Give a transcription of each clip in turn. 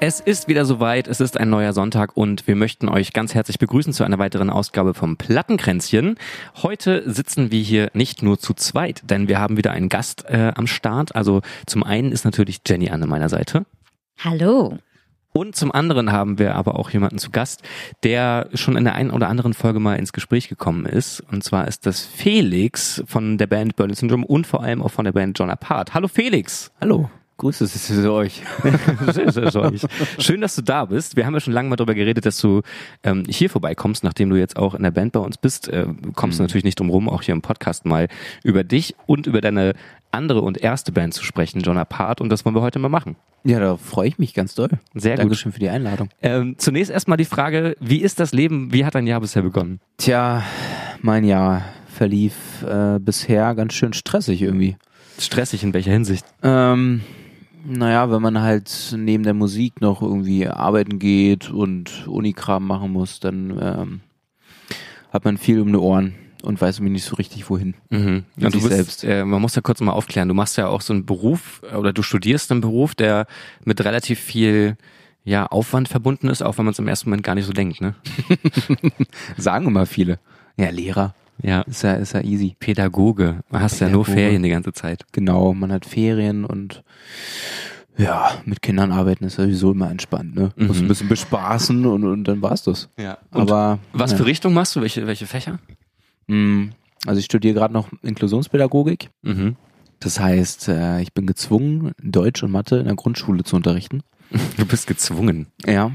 Es ist wieder soweit, es ist ein neuer Sonntag und wir möchten euch ganz herzlich begrüßen zu einer weiteren Ausgabe vom Plattenkränzchen. Heute sitzen wir hier nicht nur zu zweit, denn wir haben wieder einen Gast äh, am Start. Also zum einen ist natürlich Jenny an meiner Seite. Hallo. Und zum anderen haben wir aber auch jemanden zu Gast, der schon in der einen oder anderen Folge mal ins Gespräch gekommen ist. Und zwar ist das Felix von der Band Berlin Syndrome und vor allem auch von der Band John Apart. Hallo Felix. Hallo. Grüße es euch. Schön, dass du da bist. Wir haben ja schon lange mal darüber geredet, dass du ähm, hier vorbeikommst, nachdem du jetzt auch in der Band bei uns bist. Äh, kommst du Mhm. natürlich nicht drum rum, auch hier im Podcast mal über dich und über deine andere und erste Band zu sprechen, John Apart. Und das wollen wir heute mal machen. Ja, da freue ich mich ganz doll. Sehr gut. Dankeschön für die Einladung. Ähm, zunächst erstmal die Frage, wie ist das Leben, wie hat dein Jahr bisher begonnen? Tja, mein Jahr verlief äh, bisher ganz schön stressig irgendwie. Stressig in welcher Hinsicht? Ähm, naja, wenn man halt neben der Musik noch irgendwie arbeiten geht und Unikram machen muss, dann ähm, hat man viel um die Ohren und weiß irgendwie nicht so richtig wohin. Mhm. Und du bist, selbst. Äh, man muss ja kurz mal aufklären, du machst ja auch so einen Beruf äh, oder du studierst einen Beruf, der mit relativ viel ja, Aufwand verbunden ist, auch wenn man es im ersten Moment gar nicht so denkt, ne? Sagen immer viele. Ja, Lehrer. Ja. Ist ja, ist ja easy. Pädagoge. Man hast ja nur Pädagoge. Ferien die ganze Zeit. Genau, man hat Ferien und ja, mit Kindern arbeiten ist sowieso immer entspannt, ne? Muss Mhm. ein bisschen bespaßen und, und dann war's das. Ja. Und Aber was ja. für Richtung machst du? Welche, welche Fächer? Mm, Also ich studiere gerade noch Inklusionspädagogik. Mhm. Das heißt, äh, ich bin gezwungen, Deutsch und Mathe in der Grundschule zu unterrichten. Du bist gezwungen. Ja,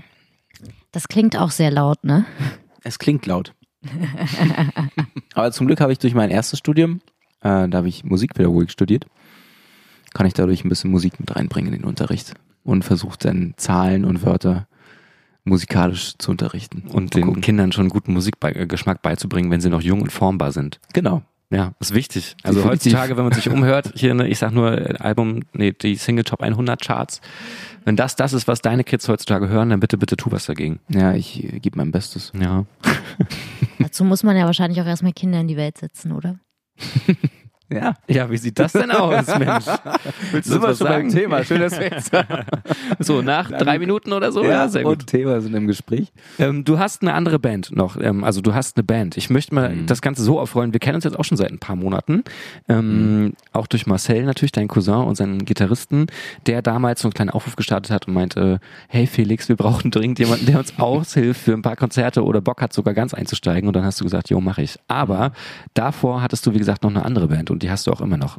Das klingt auch sehr laut, ne? es klingt laut. Aber zum Glück habe ich durch mein erstes Studium, äh, da habe ich Musikpädagogik studiert, kann ich dadurch ein bisschen Musik mit reinbringen in den Unterricht und versuche dann Zahlen und Wörter musikalisch zu unterrichten. Und den gucken. Kindern schon guten Musikgeschmack beizubringen, wenn sie noch jung und formbar sind. Genau. Ja, ist wichtig. Also Definitiv. heutzutage, wenn man sich umhört, hier, ne, ich sag nur äh, Album, nee, die Single Top 100 Charts. Wenn das das ist, was deine Kids heutzutage hören, dann bitte, bitte tu was dagegen. Ja, ich äh, gebe mein Bestes. Ja. Dazu muss man ja wahrscheinlich auch erstmal Kinder in die Welt setzen, oder? Ja. Ja, wie sieht das denn aus, Mensch? Willst du uns was sagen? Schön, dass wir jetzt So, nach drei Minuten oder so? Ja, sehr gut. Und Thema sind im Gespräch. Ähm, du hast eine andere Band noch, ähm, also du hast eine Band. Ich möchte mal Mhm. das Ganze so aufrollen. Wir kennen uns jetzt auch schon seit ein paar Monaten. Ähm, Auch durch Marcel natürlich, dein Cousin und seinen Gitarristen, der damals so einen kleinen Aufruf gestartet hat und meinte, hey Felix, wir brauchen dringend jemanden, der uns aushilft für ein paar Konzerte oder Bock hat, sogar ganz einzusteigen. Und dann hast du gesagt, jo, mach ich. Aber davor hattest du, wie gesagt, noch eine andere Band und die hast du auch immer noch.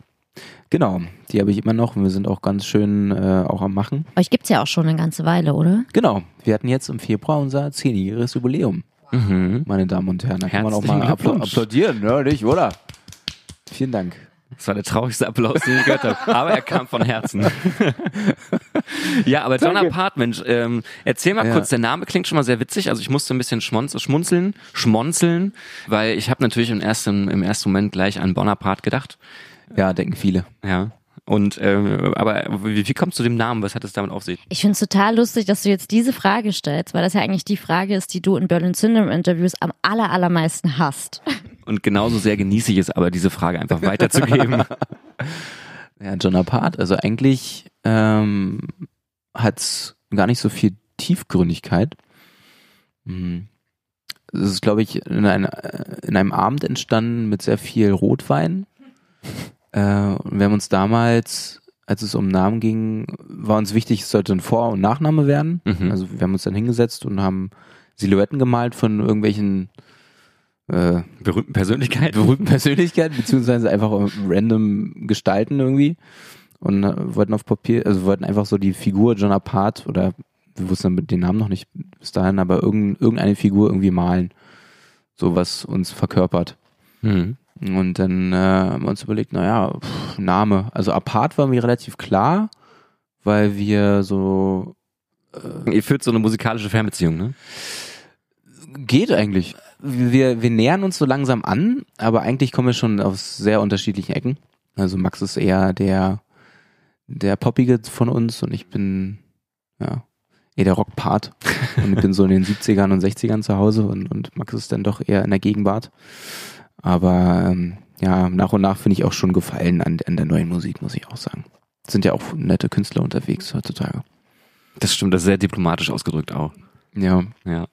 Genau, die habe ich immer noch und wir sind auch ganz schön äh, auch am Machen. Euch gibt's ja auch schon eine ganze Weile, oder? Genau, wir hatten jetzt im Februar unser zehnjähriges Jubiläum, Mhm. meine Damen und Herren. Da kann man auch mal Glückwunsch. applaudieren, ne? Nicht, oder? Vielen Dank. Das war der traurigste Applaus, den ich gehört habe. Aber er kam von Herzen. ja, aber John Apart, Mensch, ähm, erzähl mal Ja. kurz, der Name klingt schon mal sehr witzig. Also ich musste ein bisschen schmunzeln, schmonzeln, weil ich habe natürlich im ersten, im ersten Moment gleich an Bonaparte gedacht. Ja, denken viele. Ja. Und ähm, aber wie, wie kommst du zu dem Namen? Was hat es damit auf sich? Ich finde es total lustig, dass du jetzt diese Frage stellst, weil das ja eigentlich die Frage ist, die du in Berlin Syndrome Interviews am aller, allermeisten hast. Und genauso sehr genieße ich es, aber diese Frage einfach weiterzugeben. Ja, John Apart, also eigentlich ähm, hat's gar nicht so viel Tiefgründigkeit. Mhm. Es ist, glaube ich, in, ein, in einem Abend entstanden mit sehr viel Rotwein. Äh, und wir haben uns damals, als es um Namen ging, war uns wichtig, es sollte ein Vor- und Nachname werden. Mhm. Also wir haben uns dann hingesetzt und haben Silhouetten gemalt von irgendwelchen äh, Berühmten Persönlichkeit. berühmten Persönlichkeiten, beziehungsweise einfach random Gestalten irgendwie. Und äh, wollten auf Papier, also wollten einfach so die Figur John Apart oder wir wussten den Namen noch nicht bis dahin, aber irgend, irgendeine Figur irgendwie malen. So was uns verkörpert. Mhm. Und dann äh, haben wir uns überlegt, naja, pff, Name. Also Apart war mir relativ klar, weil wir so Ihr führt so eine musikalische Fernbeziehung, ne? geht eigentlich. Wir, wir nähern uns so langsam an, aber eigentlich kommen wir schon aus sehr unterschiedlichen Ecken. Also Max ist eher der, der Poppige von uns und ich bin, ja, eher der Rockpart. Und ich bin so in den 70ern und 60ern zu Hause und, und Max ist dann doch eher in der Gegenwart. Aber ähm, ja, nach und nach finde ich auch schon Gefallen an, an der neuen Musik, muss ich auch sagen. Sind ja auch nette Künstler unterwegs heutzutage. Das stimmt, das ist sehr diplomatisch ausgedrückt auch. Ja. Ja.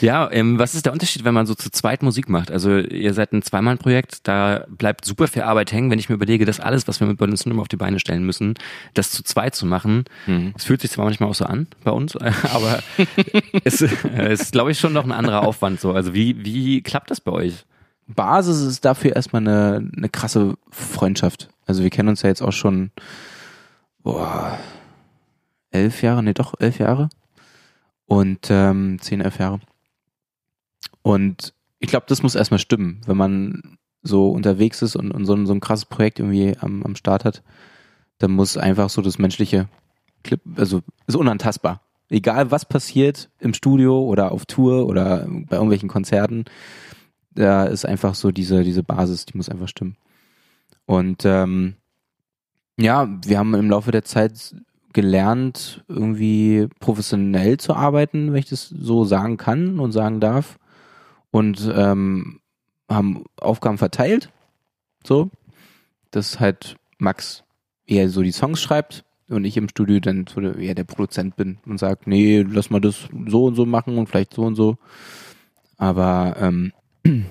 Ja, ähm, was ist der Unterschied, wenn man so zu zweit Musik macht? Also ihr seid ein Zweimann-Projekt, da bleibt super viel Arbeit hängen, wenn ich mir überlege, das alles, was wir mit Berlin Cinema auf die Beine stellen müssen, das zu zweit zu machen. Mhm. Es fühlt sich zwar manchmal auch so an bei uns, aber es äh, ist, glaube ich, schon noch ein anderer Aufwand so. Also wie, wie klappt das bei euch? Basis ist dafür erstmal eine, eine krasse Freundschaft. Also wir kennen uns ja jetzt auch schon boah, elf Jahre, nee doch, elf Jahre. Und ähm, zehn, elf Jahre. Und ich glaube, das muss erstmal stimmen, wenn man so unterwegs ist und, und so, ein, so ein krasses Projekt irgendwie am, am Start hat, dann muss einfach so das menschliche Clip, also ist unantastbar. Egal was passiert im Studio oder auf Tour oder bei irgendwelchen Konzerten, da ist einfach so diese, diese Basis, die muss einfach stimmen. Und ähm, ja, wir haben im Laufe der Zeit gelernt, irgendwie professionell zu arbeiten, wenn ich das so sagen kann und sagen darf. Und ähm, haben Aufgaben verteilt. So. Dass halt Max eher so die Songs schreibt und ich im Studio dann eher der Produzent bin und sagt, nee, lass mal das so und so machen und vielleicht so und so. Aber ähm,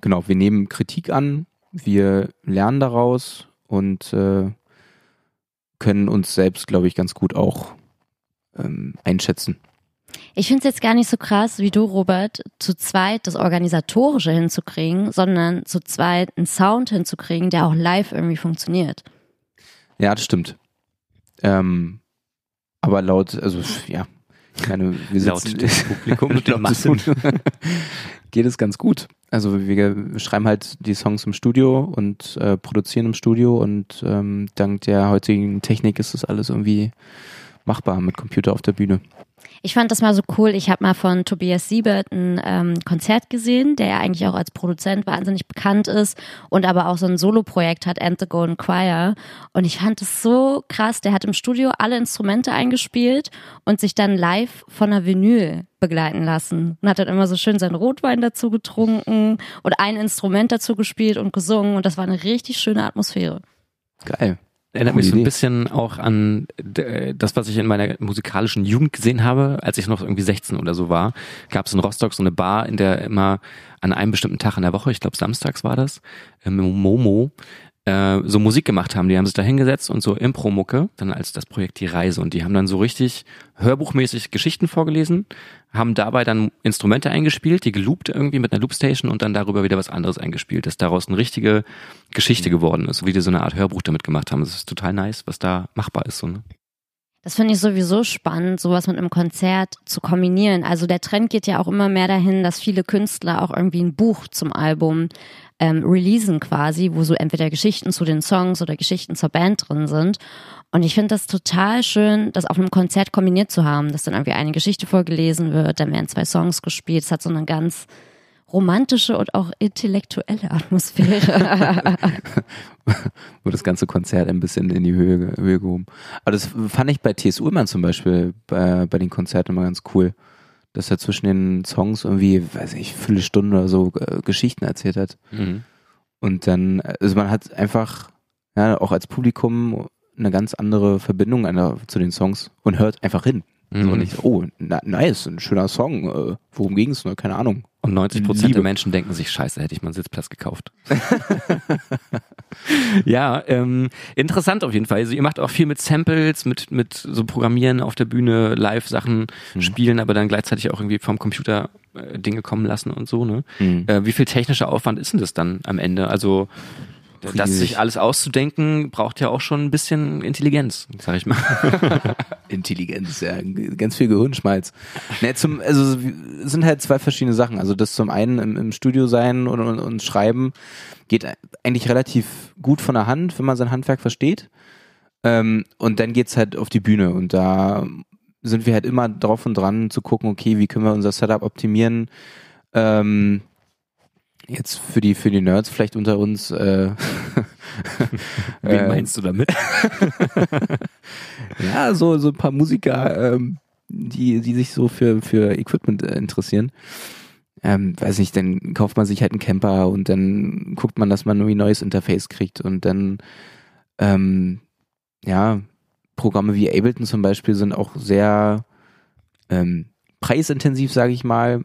genau, wir nehmen Kritik an, wir lernen daraus und äh, können uns selbst, glaube ich, ganz gut auch ähm, einschätzen. Ich finde es jetzt gar nicht so krass wie du, Robert, zu zweit das Organisatorische hinzukriegen, sondern zu zweit einen Sound hinzukriegen, der auch live irgendwie funktioniert. Ja, das stimmt. Ähm, aber laut, also ja, ich meine, wir sitzen Laut dem Publikum und Massen. Publikums geht es ganz gut. Also wir schreiben halt die Songs im Studio und äh, produzieren im Studio und ähm, dank der heutigen Technik ist das alles irgendwie machbar mit Computer auf der Bühne. Ich fand das mal so cool. Ich habe mal von Tobias Siebert ein ähm, Konzert gesehen, der ja eigentlich auch als Produzent wahnsinnig bekannt ist und aber auch so ein Soloprojekt hat, And the Golden Choir. Und ich fand es so krass. Der hat im Studio alle Instrumente eingespielt und sich dann live von einer Vinyl begleiten lassen und hat dann immer so schön seinen Rotwein dazu getrunken und ein Instrument dazu gespielt und gesungen und das war eine richtig schöne Atmosphäre. Geil. Erinnert mich so ein bisschen auch an äh, das, was ich in meiner musikalischen Jugend gesehen habe, als ich noch irgendwie 16 oder so war. Gab es in Rostock so eine Bar, in der immer an einem bestimmten Tag in der Woche, ich glaube samstags war das, im Momo, äh, so Musik gemacht haben. Die haben sich da hingesetzt und so Impro-Mucke, dann als das Projekt Die Reise. Und die haben dann so richtig hörbuchmäßig Geschichten vorgelesen, haben dabei dann Instrumente eingespielt, die geloopt irgendwie mit einer Loopstation und dann darüber wieder was anderes eingespielt, dass daraus eine richtige Geschichte geworden ist, so wie die so eine Art Hörbuch damit gemacht haben. Das ist total nice, was da machbar ist. So, ne? Das finde ich sowieso spannend, sowas mit einem Konzert zu kombinieren. Also der Trend geht ja auch immer mehr dahin, dass viele Künstler auch irgendwie ein Buch zum Album ähm, releasen quasi, wo so entweder Geschichten zu den Songs oder Geschichten zur Band drin sind. Und ich finde das total schön, das auf einem Konzert kombiniert zu haben, dass dann irgendwie eine Geschichte vorgelesen wird, dann werden zwei Songs gespielt. Es hat so eine ganz romantische und auch intellektuelle Atmosphäre. Wurde das ganze Konzert ein bisschen in die Höhe, Höhe gehoben. Aber das fand ich bei T.S. Ullmann zum Beispiel bei, bei den Konzerten immer ganz cool. Dass er zwischen den Songs irgendwie, weiß ich, viele Stunden oder so äh, Geschichten erzählt hat. Und dann, also man hat einfach, ja, auch als Publikum eine ganz andere Verbindung einer, zu den Songs und hört einfach hin. Mhm. nicht, oh, na, nice, ein schöner Song. Äh, worum ging's? Ne? Keine Ahnung. Und 90 Prozent der Menschen denken sich, scheiße, hätte ich mal einen Sitzplatz gekauft. ja, ähm, interessant auf jeden Fall. Also ihr macht auch viel mit Samples, mit, mit so Programmieren auf der Bühne, Live-Sachen Mhm. spielen, aber dann gleichzeitig auch irgendwie vom Computer äh, Dinge kommen lassen und so, ne? Mhm. Äh, wie viel technischer Aufwand ist denn das dann am Ende? Also das Riesig. sich alles auszudenken, braucht ja auch schon ein bisschen Intelligenz, sag ich mal. Intelligenz, ja, ganz viel Gehirnschmalz. Ne, zum, also es sind halt zwei verschiedene Sachen. Also das zum einen im, im Studio sein und, und, und schreiben geht eigentlich relativ gut von der Hand, wenn man sein Handwerk versteht. Ähm, und dann geht's halt auf die Bühne und da sind wir halt immer drauf und dran zu gucken, okay, wie können wir unser Setup optimieren. Ähm, jetzt für die für die Nerds vielleicht unter uns, äh, Wen Äh, meinst du damit? Ja, so, so ein paar Musiker, ähm, die, die sich so für, für Equipment äh, interessieren. Ähm, weiß nicht, dann kauft man sich halt einen Camper und dann guckt man, dass man irgendwie ein neues Interface kriegt und dann, ähm, ja, Programme wie Ableton zum Beispiel sind auch sehr ähm, preisintensiv, sage ich mal,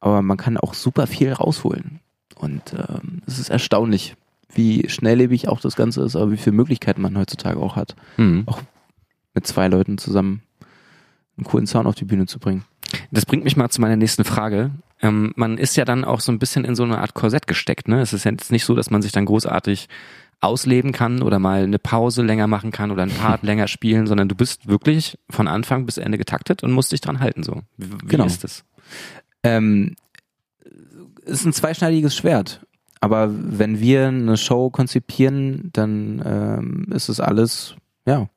aber man kann auch super viel rausholen. Und ähm, es ist erstaunlich, wie schnelllebig auch das Ganze ist, aber wie viele Möglichkeiten man heutzutage auch hat Hm. mit zwei Leuten zusammen einen coolen Sound auf die Bühne zu bringen. Das bringt mich mal zu meiner nächsten Frage. Ähm, man ist ja dann auch so ein bisschen in so eine Art Korsett gesteckt. Ne? Es ist ja jetzt nicht so, dass man sich dann großartig ausleben kann oder mal eine Pause länger machen kann oder einen Part länger spielen, sondern du bist wirklich von Anfang bis Ende getaktet und musst dich dran halten. So, wie, wie Genau. ist das? Ähm, ist ein zweischneidiges Schwert. Aber wenn wir eine Show konzipieren, dann ähm, ist es alles, ja,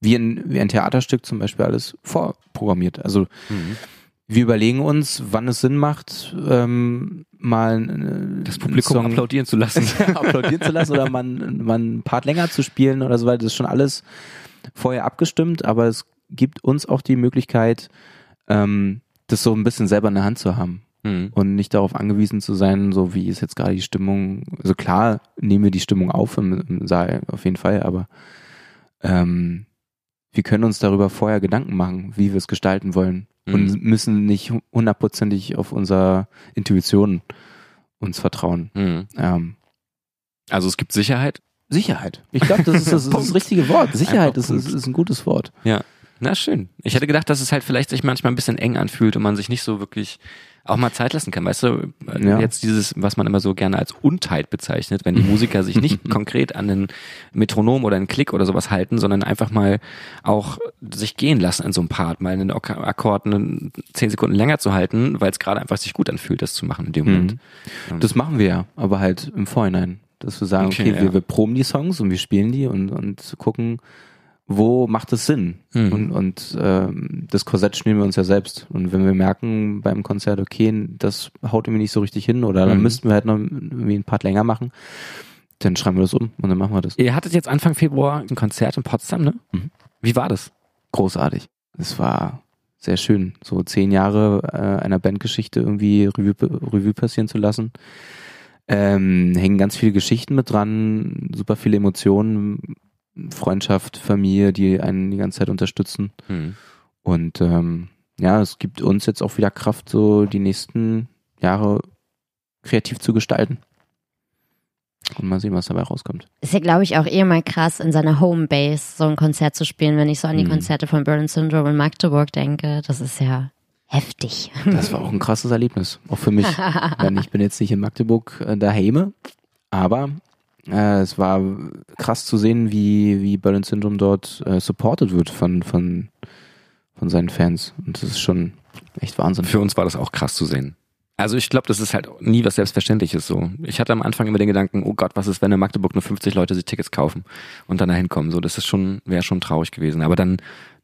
wie ein, wie ein Theaterstück zum Beispiel alles vorprogrammiert. Also wir überlegen uns, wann es Sinn macht, ähm, mal äh, Das Publikum Song applaudieren zu lassen. applaudieren zu lassen oder man, man einen Part länger zu spielen oder so weiter. Das ist schon alles vorher abgestimmt, aber es gibt uns auch die Möglichkeit, ähm, das so ein bisschen selber in der Hand zu haben Mhm. und nicht darauf angewiesen zu sein, so wie ist jetzt gerade die Stimmung. Also klar nehmen wir die Stimmung auf im, im Saal, auf jeden Fall, aber ähm, wir können uns darüber vorher Gedanken machen, wie wir es gestalten wollen und Mhm. müssen nicht hundertprozentig auf unsere Intuition uns vertrauen. Mhm. Ähm, Also es gibt Sicherheit. Sicherheit. Ich glaube, das ist das, ist das richtige Wort. Sicherheit ist, ist, ist ein gutes Wort. Ja. Na schön. Ich hätte gedacht, dass es halt vielleicht sich manchmal ein bisschen eng anfühlt und man sich nicht so wirklich auch mal Zeit lassen kann. Weißt du, äh, Ja. jetzt dieses, was man immer so gerne als Untheit bezeichnet, wenn die Musiker sich nicht konkret an einen Metronom oder einen Klick oder sowas halten, sondern einfach mal auch sich gehen lassen in so einem Part, mal einen Akkord einen zehn Sekunden länger zu halten, weil es gerade einfach sich gut anfühlt, das zu machen in dem Moment. Das machen wir ja, aber halt im Vorhinein. Dass wir sagen, Okay, okay, ja. wir, wir proben die Songs und wir spielen die und, und gucken, wo macht es Sinn? Mhm. Und, und ähm, das Korsett spielen wir uns ja selbst. Und wenn wir merken beim Konzert, okay, das haut irgendwie nicht so richtig hin oder dann Mhm. müssten wir halt noch irgendwie ein Part länger machen, dann schreiben wir das um und dann machen wir das. Ihr hattet jetzt Anfang Februar ein Konzert in Potsdam, ne? Mhm. Wie war das? großartig. Es war sehr schön, so zehn Jahre äh, einer Bandgeschichte irgendwie Revue, Revue passieren zu lassen. Ähm, hängen ganz viele Geschichten mit dran, super viele Emotionen, Freundschaft, Familie, die einen die ganze Zeit unterstützen. Hm. Und ähm, ja, es gibt uns jetzt auch wieder Kraft, so die nächsten Jahre kreativ zu gestalten. Und mal sehen, was dabei rauskommt. Ist ja, glaube ich, auch eh mal krass, in seiner Homebase so ein Konzert zu spielen, wenn ich so an die Mhm. Konzerte von Berlin Syndrome in Magdeburg denke. Das ist ja heftig. Das war auch ein krasses Erlebnis, auch für mich. Denn ich bin jetzt nicht in Magdeburg äh, daheim, aber äh, es war krass zu sehen, wie, wie Berlin Syndrome dort äh, supported wird von, von, von seinen Fans. Und das ist schon echt Wahnsinn. Für uns war das auch krass zu sehen. Also ich glaube, das ist halt nie was Selbstverständliches so. Ich hatte am Anfang immer den Gedanken, oh Gott, was ist, wenn in Magdeburg nur 50 Leute sich Tickets kaufen und dann dahin kommen. So, das ist schon, wäre schon traurig gewesen. Aber dann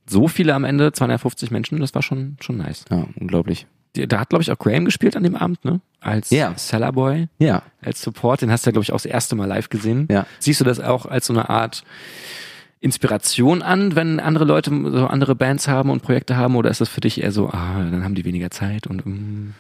so viele am Ende, 250 Menschen, das war schon, schon nice. Ja, unglaublich. Da hat, glaube ich, auch Graham gespielt an dem Abend, ne? Als Ja. Sellerboy, Ja, als Support. Den hast du ja, glaube ich, auch das erste Mal live gesehen. ja. Siehst du das auch als so eine Art Inspiration an, wenn andere Leute so andere Bands haben und Projekte haben, oder ist das für dich eher so, ah, dann haben die weniger Zeit und mm,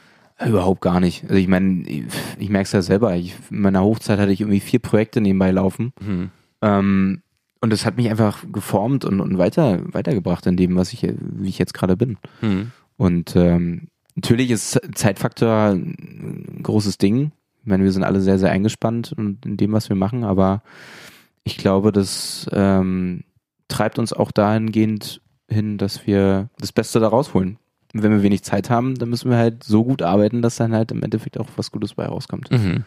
Überhaupt gar nicht. Also ich meine, ich, ich merke es ja selber. Ich, in meiner Hochzeit hatte ich irgendwie vier Projekte nebenbei laufen. hm. Ähm, und das hat mich einfach geformt und, und weiter, weitergebracht in dem, was ich, wie ich jetzt gerade bin. Hm. Und ähm, natürlich ist Zeitfaktor ein großes Ding. Ich meine, wir sind alle sehr, sehr eingespannt in, dem, was wir machen, aber ich glaube, das ähm, treibt uns auch dahingehend hin, dass wir das Beste da rausholen. Und wenn wir wenig Zeit haben, dann müssen wir halt so gut arbeiten, dass dann halt im Endeffekt auch was Gutes bei rauskommt. Mhm.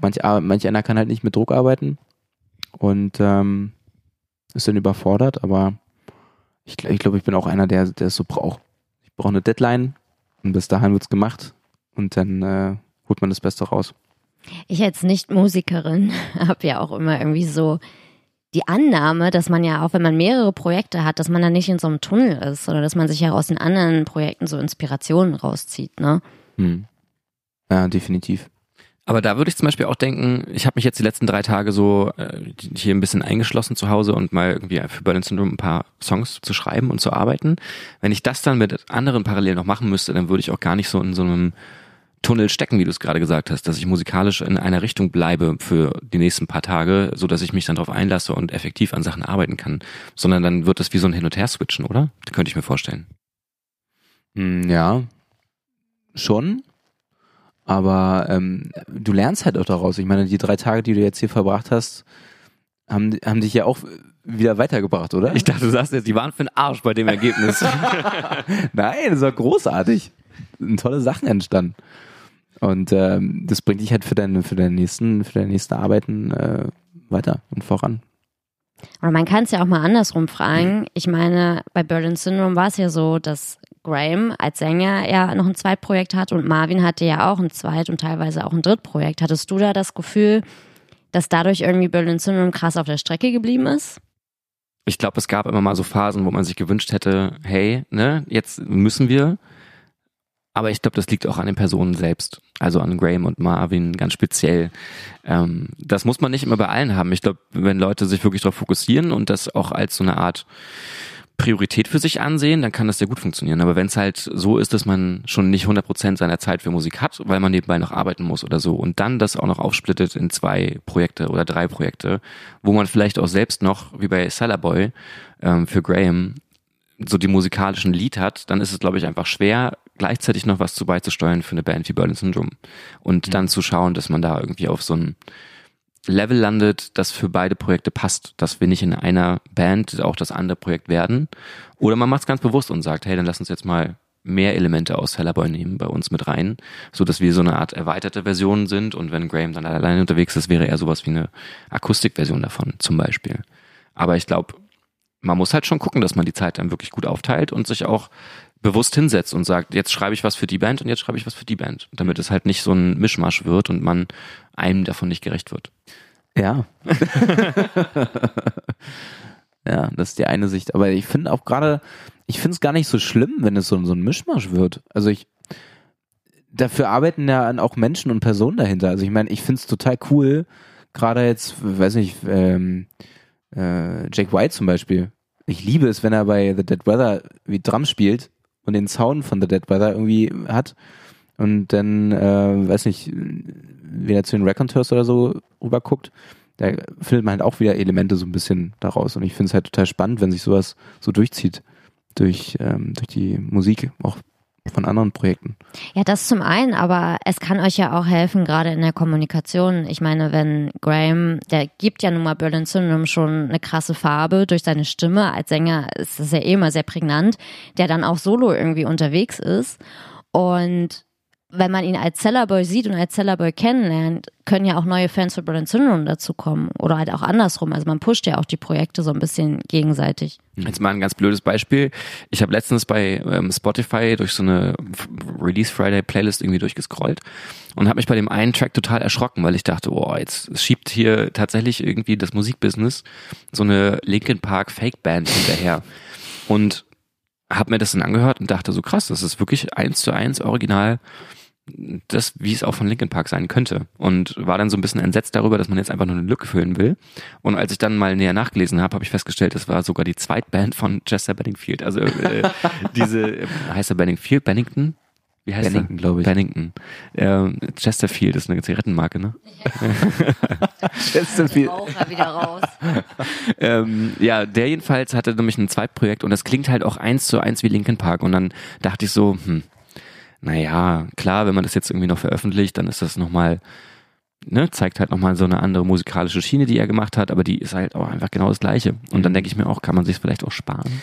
Manch, ar- manch einer kann halt nicht mit Druck arbeiten und ähm, ist dann überfordert, aber ich, ich glaube, ich bin auch einer, der, der es so braucht. Ich brauche eine Deadline und bis dahin wird's gemacht und dann äh, holt man das Beste raus. Ich als Nicht-Musikerin habe ja auch immer irgendwie so die Annahme, dass man ja auch, wenn man mehrere Projekte hat, dass man dann nicht in so einem Tunnel ist oder dass man sich ja aus den anderen Projekten so Inspirationen rauszieht, ne? Hm. Ja, definitiv. Aber da würde ich zum Beispiel auch denken, ich habe mich jetzt die letzten drei Tage so äh, hier ein bisschen eingeschlossen zu Hause und mal irgendwie für Berlin Syndrome ein paar Songs zu schreiben und zu arbeiten. Wenn ich das dann mit anderen parallel noch machen müsste, dann würde ich auch gar nicht so in so einem Tunnel stecken, wie du es gerade gesagt hast, dass ich musikalisch in einer Richtung bleibe für die nächsten paar Tage, so dass ich mich dann darauf einlasse und effektiv an Sachen arbeiten kann, sondern dann wird es wie so ein Hin- und Her-Switchen, oder? Das könnte ich mir vorstellen. Hm, Ja, schon. Aber ähm, du lernst halt auch daraus. Ich meine, die drei Tage, die du jetzt hier verbracht hast, haben, haben dich ja auch wieder weitergebracht, oder? Ich dachte, du sagst jetzt, die waren für den Arsch bei dem Ergebnis. Nein, das war großartig. Sind tolle Sachen entstanden. Und ähm, das bringt dich halt für deine, für deine nächsten, für deine nächsten Arbeiten äh, weiter und voran. Aber man kann es ja auch mal andersrum fragen. Ich meine, bei Berlin Syndrome war es ja so, dass Graham als Sänger ja noch ein Zweitprojekt hat und Marvin hatte ja auch ein Zweit- und teilweise auch ein Drittprojekt. Hattest du da das Gefühl, dass dadurch irgendwie Berlin Syndrome krass auf der Strecke geblieben ist? ich glaube, es gab immer mal so Phasen, wo man sich gewünscht hätte, hey, ne, jetzt müssen wir. Aber ich glaube, das liegt auch an den Personen selbst. Also an Graham und Marvin ganz speziell. Ähm, das muss man nicht immer bei allen haben. Ich glaube, wenn Leute sich wirklich darauf fokussieren und das auch als so eine Art Priorität für sich ansehen, dann kann das sehr gut funktionieren. Aber wenn es halt so ist, dass man schon nicht 100% seiner Zeit für Musik hat, weil man nebenbei noch arbeiten muss oder so und dann das auch noch aufsplittet in zwei Projekte oder drei Projekte, wo man vielleicht auch selbst noch, wie bei Boy ähm, für Graham, so die musikalischen Lied hat, dann ist es, glaube ich, einfach schwer, gleichzeitig noch was zu beizusteuern für eine Band wie Berlin Syndrome. Und dann zu schauen, dass man da irgendwie auf so ein Level landet, das für beide Projekte passt, dass wir nicht in einer Band auch das andere Projekt werden. Oder man macht es ganz bewusst und sagt, hey, dann lass uns jetzt mal mehr Elemente aus Hellerboy nehmen bei uns mit rein, so dass wir so eine Art erweiterte Version sind und wenn Graham dann alleine unterwegs ist, wäre er sowas wie eine Akustikversion davon zum Beispiel. Aber ich glaube, man muss halt schon gucken, dass man die Zeit dann wirklich gut aufteilt und sich auch bewusst hinsetzt und sagt, jetzt schreibe ich was für die Band und jetzt schreibe ich was für die Band, damit es halt nicht so ein Mischmasch wird und man einem davon nicht gerecht wird. Ja. ja, das ist die eine Sicht. Aber ich finde auch gerade, ich finde es gar nicht so schlimm, wenn es so, so ein Mischmasch wird. Also ich, dafür arbeiten ja auch Menschen und Personen dahinter. Also ich meine, ich finde es total cool, gerade jetzt, weiß nicht, ähm, äh, Jake White zum Beispiel. Ich liebe es, wenn er bei The Dead Weather wie Drum spielt und den Sound von The Dead Weather irgendwie hat und dann, äh, weiß nicht, wieder zu den Raconteurs oder so rüberguckt, da findet man halt auch wieder Elemente so ein bisschen daraus. Und ich finde es halt total spannend, wenn sich sowas so durchzieht durch, ähm, durch die Musik, auch von anderen Projekten. Ja, das zum einen, aber es kann euch ja auch helfen, gerade in der Kommunikation. Ich meine, wenn Graham, der gibt ja nun mal Berlin Syndrome schon eine krasse Farbe durch seine Stimme. Als Sänger ist das ja eh immer sehr prägnant, der dann auch solo irgendwie unterwegs ist. Und wenn man ihn als Cellarboy sieht und als Cellarboy kennenlernt, können ja auch neue Fans für Berlin Syndrome dazukommen. Oder halt auch andersrum. Also man pusht ja auch die Projekte so ein bisschen gegenseitig. Jetzt mal ein ganz blödes Beispiel. Ich habe letztens bei ähm, Spotify durch so eine Release Friday Playlist irgendwie durchgescrollt und habe mich bei dem einen Track total erschrocken, weil ich dachte, oh, jetzt schiebt hier tatsächlich irgendwie das Musikbusiness so eine Linkin Park Fake Band hinterher. Und habe mir das dann angehört und dachte so krass, das ist wirklich eins zu eins original das, wie es auch von Linkin Park sein könnte. Und war dann so ein bisschen entsetzt darüber, dass man jetzt einfach nur eine Lücke füllen will. Und als ich dann mal näher nachgelesen habe, habe ich festgestellt, das war sogar die Zweitband von Chester Benningfield. Also äh, diese, äh, heißt er Benningfield? Bennington? Wie heißt Bennington, glaube ich. Bennington. Ähm, Chesterfield ist eine Zigarettenmarke, ne? Chesterfield. Raucher wieder raus. ähm, ja, der jedenfalls hatte nämlich ein Zweitprojekt und das klingt halt auch eins zu eins wie Linkin Park. Und dann dachte ich so, hm, naja, klar, wenn man das jetzt irgendwie noch veröffentlicht, dann ist das nochmal, ne, zeigt halt nochmal so eine andere musikalische Schiene, die er gemacht hat, aber die ist halt auch einfach genau das Gleiche. Und dann denke ich mir auch, kann man sich vielleicht auch sparen?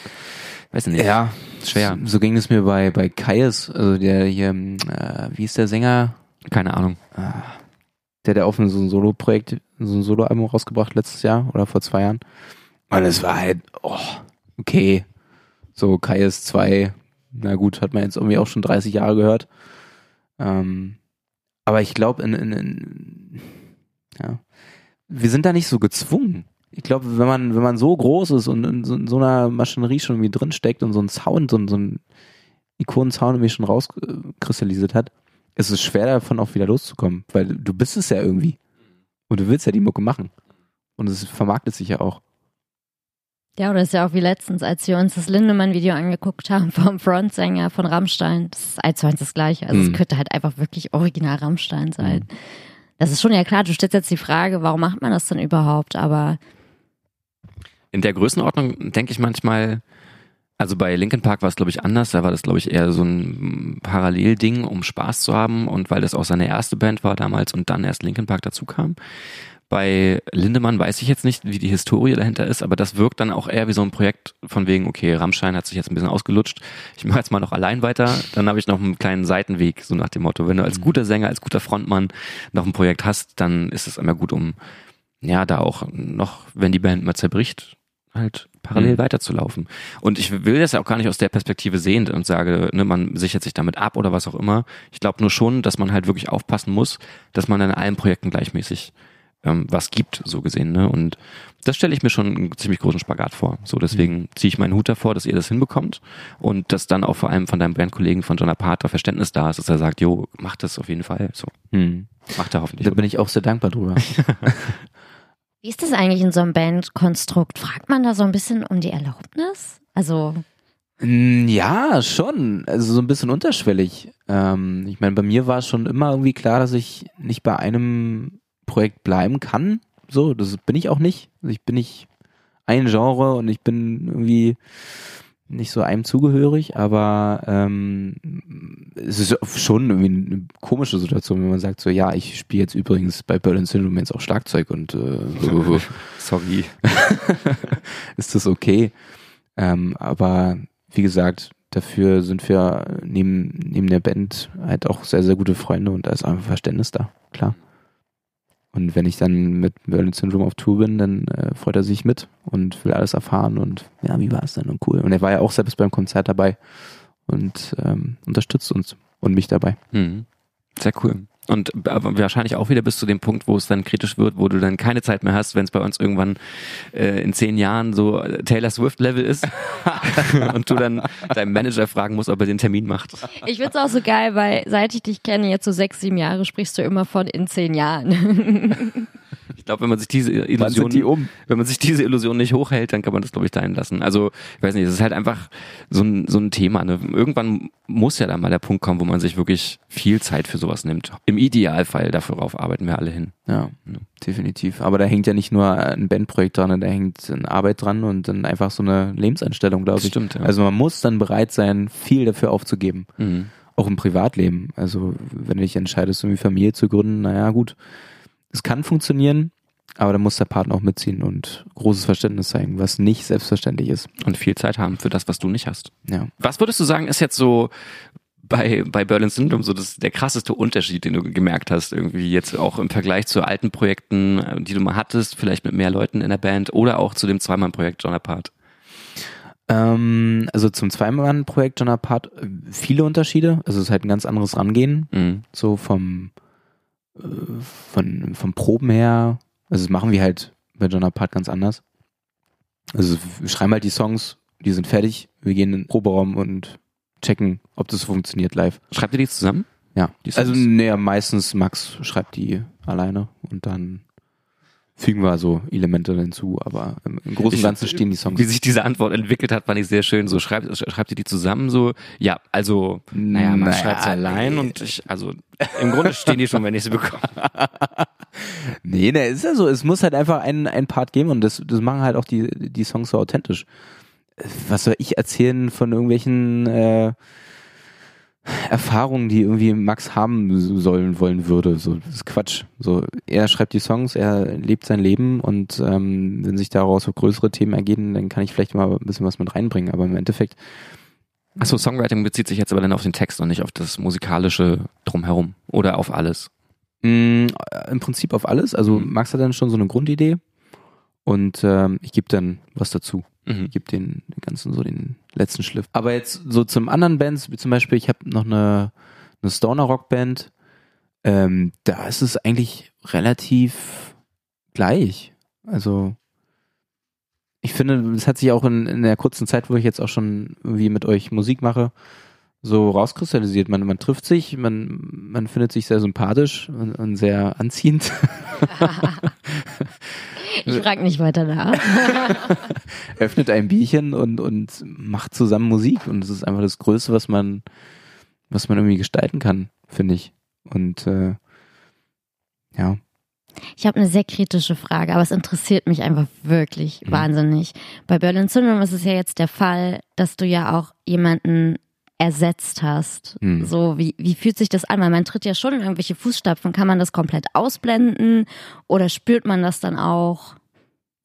Weiß nicht. Ja, schwer. So, so ging es mir bei, bei Kaius, also der hier, äh, wie ist der Sänger? Keine Ahnung. Der hat ja auch so ein Solo-Projekt, so ein Solo-Album rausgebracht letztes Jahr oder vor zwei Jahren. Und es war halt, oh, okay. So Kaius 2, na gut, hat man jetzt irgendwie auch schon 30 Jahre gehört. Ähm, aber ich glaube, in, in, in, ja, wir sind da nicht so gezwungen. Ich glaube, wenn man, wenn man so groß ist und in so, in so einer Maschinerie schon irgendwie drinsteckt und so ein Sound, so, so ein Ikonen-Sound irgendwie schon rauskristallisiert hat, es ist schwer davon auch wieder loszukommen, weil du bist es ja irgendwie. Und du willst ja die Mucke machen. Und es vermarktet sich ja auch. Ja, oder ist ja auch wie letztens, als wir uns das Lindemann-Video angeguckt haben vom Frontsänger von Rammstein. Das ist eins zu eins das Gleiche. Also Mhm. es könnte halt einfach wirklich original Rammstein sein. Das ist schon ja klar, du stellst jetzt die Frage, warum macht man das denn überhaupt? Aber In der Größenordnung denke ich manchmal, also bei Linkin Park war es glaube ich anders, da war das glaube ich eher so ein Parallelding, um Spaß zu haben und weil das auch seine erste Band war damals und dann erst Linkin Park dazu kam. Bei Lindemann weiß ich jetzt nicht, wie die Historie dahinter ist, aber das wirkt dann auch eher wie so ein Projekt von wegen, okay, Rammstein hat sich jetzt ein bisschen ausgelutscht, ich mache jetzt mal noch allein weiter, dann habe ich noch einen kleinen Seitenweg, so nach dem Motto, wenn du als guter Sänger, als guter Frontmann noch ein Projekt hast, dann ist es immer gut, um ja, da auch noch, wenn die Band mal zerbricht, halt parallel Mhm. weiterzulaufen. Und ich will das ja auch gar nicht aus der Perspektive sehen und sage, ne, man sichert sich damit ab oder was auch immer. Ich glaube nur schon, dass man halt wirklich aufpassen muss, dass man in allen Projekten gleichmäßig ähm, was gibt, so gesehen. Ne? Und das stelle ich mir schon einen ziemlich großen Spagat vor. So, deswegen ziehe ich meinen Hut davor, dass ihr das hinbekommt und dass dann auch vor allem von deinem Bandkollegen von John Apart Verständnis da ist, dass er sagt, jo, mach das auf jeden Fall. So, Hm. macht er hoffentlich. Da bin ich auch sehr dankbar drüber. wie ist das eigentlich in so einem Bandkonstrukt? Fragt man da so ein bisschen um die Erlaubnis? Also, Mm, Ja, schon. Also so ein bisschen unterschwellig. Ähm, ich meine, bei mir war es schon immer irgendwie klar, dass ich nicht bei einem Projekt bleiben kann. So, das bin ich auch nicht. Also ich bin nicht ein Genre und ich bin irgendwie nicht so einem zugehörig, aber ähm, es ist schon irgendwie eine komische Situation, wenn man sagt so, ja, ich spiele jetzt übrigens bei Berlin Syndrome jetzt auch Schlagzeug und äh, Sorry. ist das okay. Ähm, aber wie gesagt, dafür sind wir neben, neben der Band halt auch sehr, sehr gute Freunde und da ist einfach Verständnis da, klar. Und wenn ich dann mit Berlin Syndrome auf Tour bin, dann äh, freut er sich mit und will alles erfahren und ja, wie war es denn und cool. Und er war ja auch selbst beim Konzert dabei und ähm, unterstützt uns und mich dabei. Mhm. Sehr cool. Und aber wahrscheinlich auch wieder bis zu dem Punkt, wo es dann kritisch wird, wo du dann keine Zeit mehr hast, wenn es bei uns irgendwann äh, in zehn Jahren so äh, Taylor Swift Level ist und du dann deinem Manager fragen musst, ob er den Termin macht. ich find's auch so geil, weil seit ich dich kenne, jetzt so sechs, sieben Jahre, sprichst du immer von in zehn Jahren. Ich glaube, wenn man sich diese Illusion, um? wenn man sich diese Illusion nicht hochhält, dann kann man das glaube ich dahin lassen. Also ich weiß nicht, es ist halt einfach so ein so ein Thema. Ne? Irgendwann muss ja dann mal der Punkt kommen, wo man sich wirklich viel Zeit für sowas nimmt. Im Idealfall darauf arbeiten wir alle hin. Ja, definitiv. Aber da hängt ja nicht nur ein Bandprojekt dran, da hängt eine Arbeit dran und dann einfach so eine Lebenseinstellung, glaube ich. stimmt, ja. Also man muss dann bereit sein, viel dafür aufzugeben. Mhm. Auch im Privatleben. Also wenn du dich entscheidest, irgendwie Familie zu gründen, naja, gut. Es kann funktionieren, aber da muss der Partner auch mitziehen und großes Verständnis zeigen, was nicht selbstverständlich ist. Und viel Zeit haben für das, was du nicht hast. Ja. Was würdest du sagen, ist jetzt so bei, bei Berlin Syndrome so das, der krasseste Unterschied, den du gemerkt hast, irgendwie jetzt auch im Vergleich zu alten Projekten, äh, die du mal hattest, vielleicht mit mehr Leuten in der Band oder auch zu dem Zweimann-Projekt John Apart? Ähm, also zum Zweimann-Projekt John Apart äh, viele Unterschiede. Also es ist halt ein ganz anderes Rangehen. Mhm. so vom, äh, von, vom Proben her. Also das machen wir halt bei John Apart ganz anders. Also wir schreiben halt die Songs, die sind fertig, wir gehen in den Proberaum und checken, ob das funktioniert live. Schreibt ihr die zusammen? Ja. Die? Also naja, meistens Max schreibt die alleine und dann fügen wir so Elemente hinzu, aber im, im Großen und Ganzen stehen die Songs. Wie sich diese Antwort entwickelt hat, fand ich sehr schön. So schreibt, schreibt ihr die zusammen so? Ja, also, naja, man Naja, schreibt sie allein nee. und ich, also, im Grunde stehen die schon, wenn ich sie bekomme. Nee, ne, ist ja so. Es muss halt einfach einen, einen Part geben und das, das machen halt auch die, die Songs so authentisch. Was soll ich erzählen von irgendwelchen äh, Erfahrungen, die irgendwie Max haben sollen, wollen würde? So, das ist Quatsch. So, er schreibt die Songs, er lebt sein Leben und ähm, wenn sich daraus so größere Themen ergeben, dann kann ich vielleicht mal ein bisschen was mit reinbringen. Aber im Endeffekt, Achso, Songwriting bezieht sich jetzt aber dann auf den Text und nicht auf das musikalische Drumherum oder auf alles. mh, im Prinzip auf alles. Also Mhm. Max hat dann schon so eine Grundidee und ähm, ich gebe dann was dazu. Mhm. gibt den, den ganzen so den letzten Schliff. Aber jetzt so zum anderen Bands, wie zum Beispiel, ich habe noch eine, eine Stoner Rock Band. Ähm, da ist es eigentlich relativ gleich. Also ich finde, es hat sich auch in, in der kurzen Zeit, wo ich jetzt auch schon irgendwie mit euch Musik mache, so rauskristallisiert. Man, man trifft sich, man, man findet sich sehr sympathisch und, und sehr anziehend. ich frage nicht weiter nach. Öffnet ein Bierchen und, und macht zusammen Musik. Und das ist einfach das Größte, was man, was man irgendwie gestalten kann, finde ich. Und äh, ja. Ich habe eine sehr kritische Frage, aber es interessiert mich einfach wirklich mhm. wahnsinnig. Bei Berlin Syndrome ist es ja jetzt der Fall, dass du ja auch jemanden ersetzt hast. Mhm. So, wie, wie fühlt sich das an? Weil man tritt ja schon in irgendwelche Fußstapfen. Kann man das komplett ausblenden oder spürt man das dann auch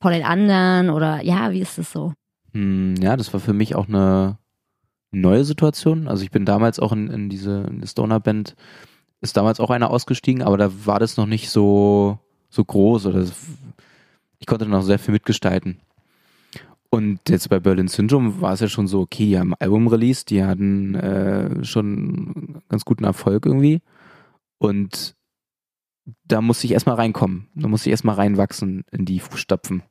vor den anderen oder ja, wie ist das so? Hm, ja, das war für mich auch eine neue Situation. Also ich bin damals auch in, in diese Stoner-Band ist damals auch einer ausgestiegen, aber da war das noch nicht so, so groß oder ich konnte noch sehr viel mitgestalten. Und jetzt bei Berlin Syndrome war es ja schon so, okay, die haben Album released, die hatten äh, schon ganz guten Erfolg irgendwie. Und da musste ich erstmal reinkommen. Da musste ich erstmal reinwachsen in die Fußstapfen,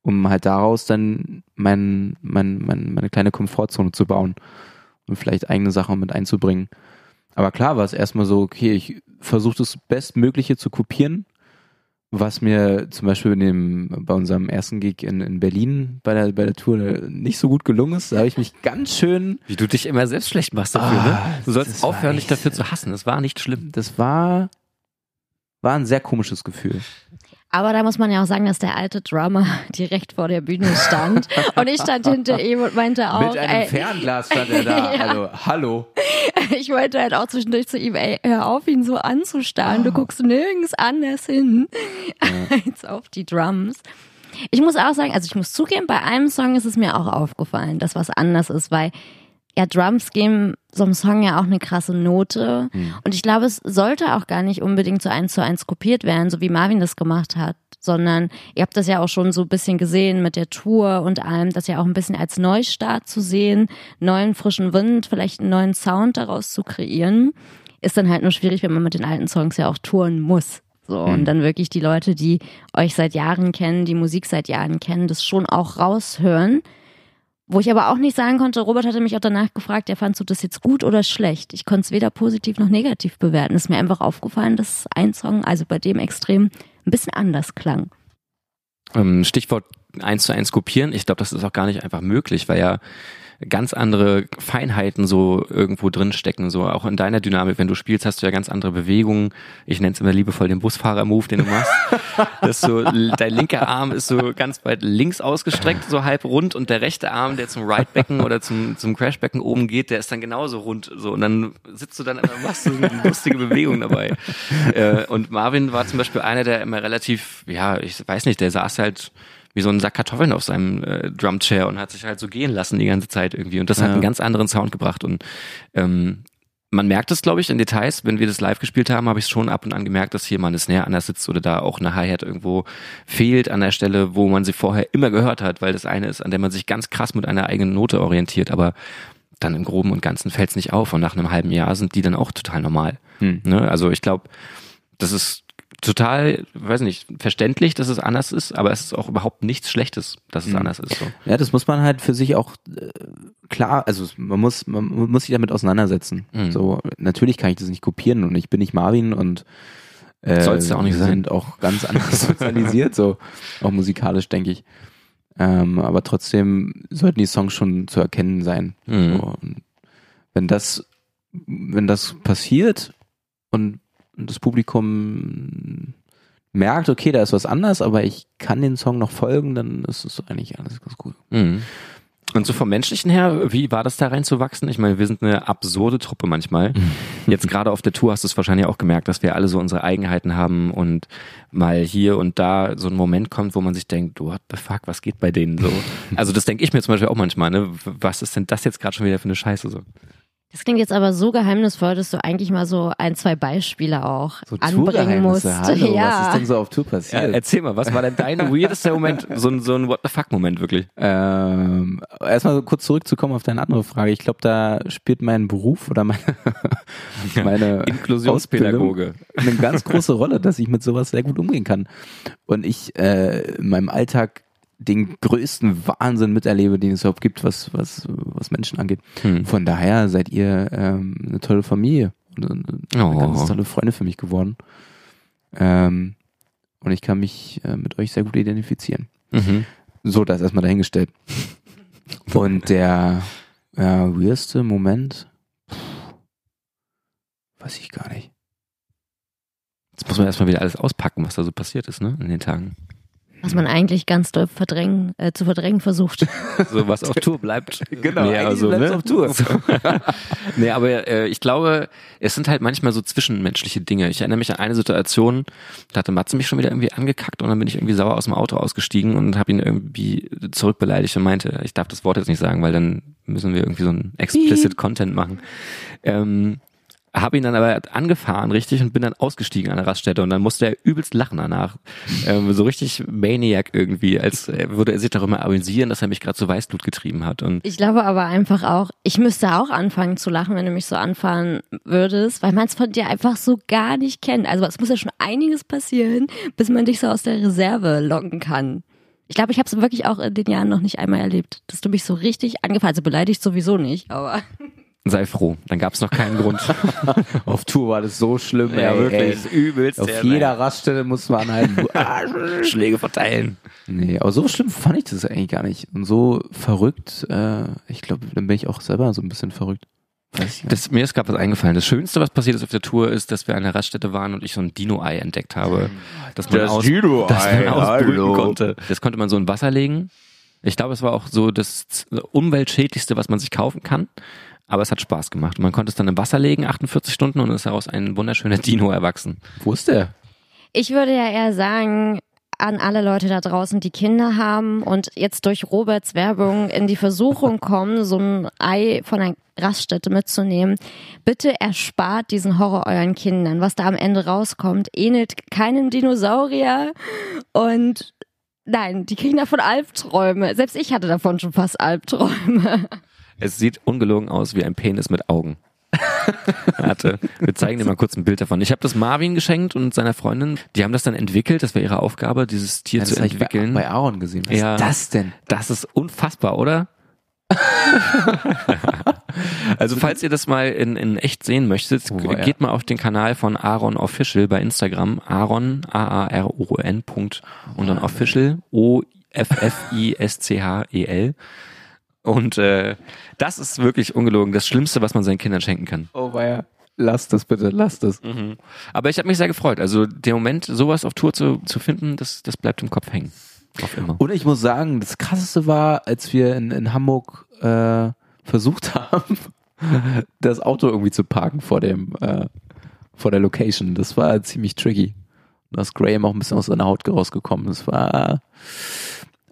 um halt daraus dann mein, mein, mein, meine kleine Komfortzone zu bauen und vielleicht eigene Sachen mit einzubringen. Aber klar war es erstmal so, okay, ich versuche das Bestmögliche zu kopieren, was mir zum Beispiel dem, bei unserem ersten Gig in, in Berlin bei der, bei der Tour nicht so gut gelungen ist. Da habe ich mich ganz schön. Wie du dich immer selbst schlecht machst dafür, ne? ah, ne? Du sollst aufhören, dich dafür zu hassen. Das war nicht schlimm. Das war, war ein sehr komisches Gefühl. Aber da muss man ja auch sagen, dass der alte Drummer direkt vor der Bühne stand. Und ich stand hinter ihm und meinte auch. Mit einem ey, Fernglas stand er da. ja. Also, hallo. Ich wollte halt auch zwischendurch zu ihm, ey, hör auf, ihn so anzustarren. Du guckst nirgends anders hin als auf die Drums. Ich muss auch sagen, also ich muss zugeben, bei einem Song ist es mir auch aufgefallen, dass was anders ist, weil ja, Drums geben so einem Song ja auch eine krasse Note. Mhm. Und ich glaube, es sollte auch gar nicht unbedingt so eins zu eins kopiert werden, so wie Marvin das gemacht hat, sondern ihr habt das ja auch schon so ein bisschen gesehen mit der Tour und allem, das ja auch ein bisschen als Neustart zu sehen, neuen frischen Wind, vielleicht einen neuen Sound daraus zu kreieren. Ist dann halt nur schwierig, wenn man mit den alten Songs ja auch touren muss. So, mhm. und dann wirklich die Leute, die euch seit Jahren kennen, die Musik seit Jahren kennen, das schon auch raushören wo ich aber auch nicht sagen konnte, Robert hatte mich auch danach gefragt, ja, fandst du das jetzt gut oder schlecht? Ich konnte es weder positiv noch negativ bewerten. Es ist mir einfach aufgefallen, dass ein Song, also bei dem extrem, ein bisschen anders klang. Ähm, Stichwort eins zu eins kopieren. Ich glaube, das ist auch gar nicht einfach möglich, weil ja ganz andere Feinheiten so irgendwo drin stecken. So auch in deiner Dynamik, wenn du spielst, hast du ja ganz andere Bewegungen. Ich nenne es immer liebevoll den Busfahrer-Move, den du machst. das so, dein linker Arm ist so ganz weit links ausgestreckt, so halb rund, und der rechte Arm, der zum Right-Becken oder zum, zum Crash-Becken oben geht, der ist dann genauso rund. So und dann sitzt du dann immer, machst du eine lustige Bewegung dabei. Äh, und Marvin war zum Beispiel einer, der immer relativ, ja, ich weiß nicht, der saß halt wie so ein Sack Kartoffeln auf seinem äh, Drumchair und hat sich halt so gehen lassen die ganze Zeit irgendwie. Und das ja. hat einen ganz anderen Sound gebracht. Und ähm, man merkt es, glaube ich, in Details. Wenn wir das live gespielt haben, habe ich es schon ab und an gemerkt, dass hier mal eine Snare anders sitzt oder da auch eine Hi-Hat irgendwo fehlt an der Stelle, wo man sie vorher immer gehört hat, weil das eine ist, an der man sich ganz krass mit einer eigenen Note orientiert. Aber dann im Groben und Ganzen fällt es nicht auf. Und nach einem halben Jahr sind die dann auch total normal. Hm. Ne? Also ich glaube, das ist total, weiß nicht, verständlich, dass es anders ist, aber es ist auch überhaupt nichts Schlechtes, dass es mhm. anders ist. So. Ja, das muss man halt für sich auch äh, klar, also man muss, man muss sich damit auseinandersetzen. Mhm. So, natürlich kann ich das nicht kopieren und ich bin nicht Marvin und äh, Soll's auch nicht sein. sind auch ganz anders sozialisiert, so auch musikalisch, denke ich. Ähm, aber trotzdem sollten die Songs schon zu erkennen sein. Mhm. So, wenn das, wenn das passiert und das Publikum merkt, okay, da ist was anders, aber ich kann den Song noch folgen, dann ist es eigentlich alles ganz gut. Mhm. Und so vom Menschlichen her, wie war das da reinzuwachsen? Ich meine, wir sind eine absurde Truppe manchmal. Jetzt gerade auf der Tour hast du es wahrscheinlich auch gemerkt, dass wir alle so unsere Eigenheiten haben und mal hier und da so ein Moment kommt, wo man sich denkt, what the fuck, was geht bei denen so? Also das denke ich mir zum Beispiel auch manchmal, ne? Was ist denn das jetzt gerade schon wieder für eine Scheiße so? Das klingt jetzt aber so geheimnisvoll, dass du eigentlich mal so ein, zwei Beispiele auch so anbringen musst. Hallo, ja. Was ist denn so auf Tour passiert? Ja, erzähl mal, was war denn dein weirdester Moment, so ein, so ein What the fuck Moment wirklich? Ähm, erstmal so kurz zurückzukommen auf deine andere Frage. Ich glaube, da spielt mein Beruf oder meine, meine Inklusionspädagoge eine ganz große Rolle, dass ich mit sowas sehr gut umgehen kann. Und ich äh, in meinem Alltag den größten Wahnsinn miterlebe, den es überhaupt gibt, was, was, was Menschen angeht. Hm. Von daher seid ihr ähm, eine tolle Familie und eine, Oh. ganz tolle Freunde für mich geworden. Ähm, und ich kann mich äh, mit euch sehr gut identifizieren. Mhm. So, das erstmal dahingestellt. Und der ja, weirdste Moment, Puh, weiß ich gar nicht. Jetzt muss man erstmal wieder alles auspacken, was da so passiert ist, ne, in den Tagen. Was man eigentlich ganz doll verdrängen, äh, zu verdrängen versucht. So, was auf Tour bleibt. Genau, nee, also, ne? auf Tour. So. nee, aber äh, ich glaube, es sind halt manchmal so zwischenmenschliche Dinge. Ich erinnere mich an eine Situation, da hatte Matze mich schon wieder irgendwie angekackt und dann bin ich irgendwie sauer aus dem Auto ausgestiegen und habe ihn irgendwie zurückbeleidigt und meinte, ich darf das Wort jetzt nicht sagen, weil dann müssen wir irgendwie so ein explicit Content machen. Ähm, habe ihn dann aber angefahren, richtig, und bin dann ausgestiegen an der Raststätte und dann musste er übelst lachen danach. Ähm, so richtig Maniac irgendwie, als äh, würde er sich darüber amüsieren, dass er mich gerade zu Weißblut getrieben hat. Und Ich glaube aber einfach auch, ich müsste auch anfangen zu lachen, wenn du mich so anfahren würdest, weil man es von dir einfach so gar nicht kennt. Also es muss ja schon einiges passieren, bis man dich so aus der Reserve locken kann. Ich glaube, ich habe es wirklich auch in den Jahren noch nicht einmal erlebt, dass du mich so richtig angefahren Also beleidigt sowieso nicht, aber sei froh, dann gab es noch keinen Grund. Auf Tour war das so schlimm, ey, ey. übelst. Auf jeder Raststelle musste man Arsch. Schläge verteilen. nee, aber so schlimm fand ich das eigentlich gar nicht. Und so verrückt, äh, ich glaube, dann bin ich auch selber so ein bisschen verrückt. Das, mir ist gerade was eingefallen. Das Schönste, was passiert ist auf der Tour, ist, dass wir an der Raststätte waren und ich so ein Dino-Ei entdeckt habe, dass man, Das aus, Dino-Ei, dass man ausbrüten konnte. Das konnte man so in Wasser legen. Ich glaube, es war auch so das umweltschädlichste, was man sich kaufen kann. Aber es hat Spaß gemacht. Und man konnte es dann im Wasser legen, 48 Stunden, und es ist daraus ein wunderschöner Dino erwachsen. Wo ist der? ich würde ja eher sagen, an alle Leute da draußen, die Kinder haben und jetzt durch Roberts Werbung in die Versuchung kommen, so ein Ei von einer Raststätte mitzunehmen. Bitte erspart diesen Horror euren Kindern. Was da am Ende rauskommt, ähnelt keinem Dinosaurier und nein, die kriegen davon Albträume. Selbst ich hatte davon schon fast Albträume. Es sieht ungelogen aus wie ein Penis mit Augen. Warte, wir zeigen dir mal kurz ein Bild davon. Ich habe das Marvin geschenkt und seiner Freundin. Die haben das dann entwickelt. Das war ihre Aufgabe, dieses Tier das zu ich bei, entwickeln. bei Aaron gesehen. Was Ja. ist das denn? Das ist unfassbar, oder? also falls ihr das mal in, in echt sehen möchtet, Oh, ja. geht mal auf den Kanal von Aaron Official bei Instagram. Aaron, A-A-R-O-N. Punkt, und dann Official, O-F-F-I-S-C-H-E-L. Und äh, das ist wirklich ungelogen das Schlimmste, was man seinen Kindern schenken kann. Oh, weia. Lass das bitte, lass das. Aber ich habe mich sehr gefreut. Also der Moment, sowas auf Tour zu, zu finden, das, das bleibt im Kopf hängen. Auf immer. Und ich muss sagen, das krasseste war, als wir in, in Hamburg äh, versucht haben, das Auto irgendwie zu parken vor dem äh, vor der Location. Das war ziemlich tricky. Da ist Graham auch ein bisschen aus seiner Haut rausgekommen. Das war,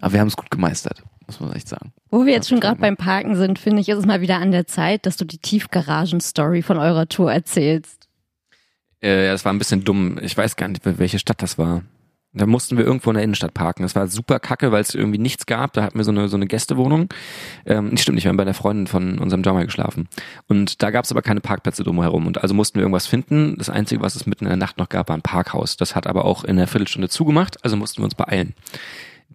aber wir haben es gut gemeistert, muss man echt sagen. Wo wir jetzt schon gerade beim Parken sind, finde ich, ist es mal wieder an der Zeit, dass du die Tiefgaragen-Story von eurer Tour erzählst. Äh, das war ein bisschen dumm. Ich weiß gar nicht, welche Stadt das war. Da mussten wir irgendwo in der Innenstadt parken. Das war super kacke, weil es irgendwie nichts gab. Da hatten wir so eine, so eine Gästewohnung. Ähm, nicht stimmt nicht, wir haben bei der Freundin von unserem Jammer geschlafen. Und da gab es aber keine Parkplätze drumherum. Und also mussten wir irgendwas finden. Das Einzige, was es mitten in der Nacht noch gab, war ein Parkhaus. Das hat aber auch in einer Viertelstunde zugemacht, also mussten wir uns beeilen.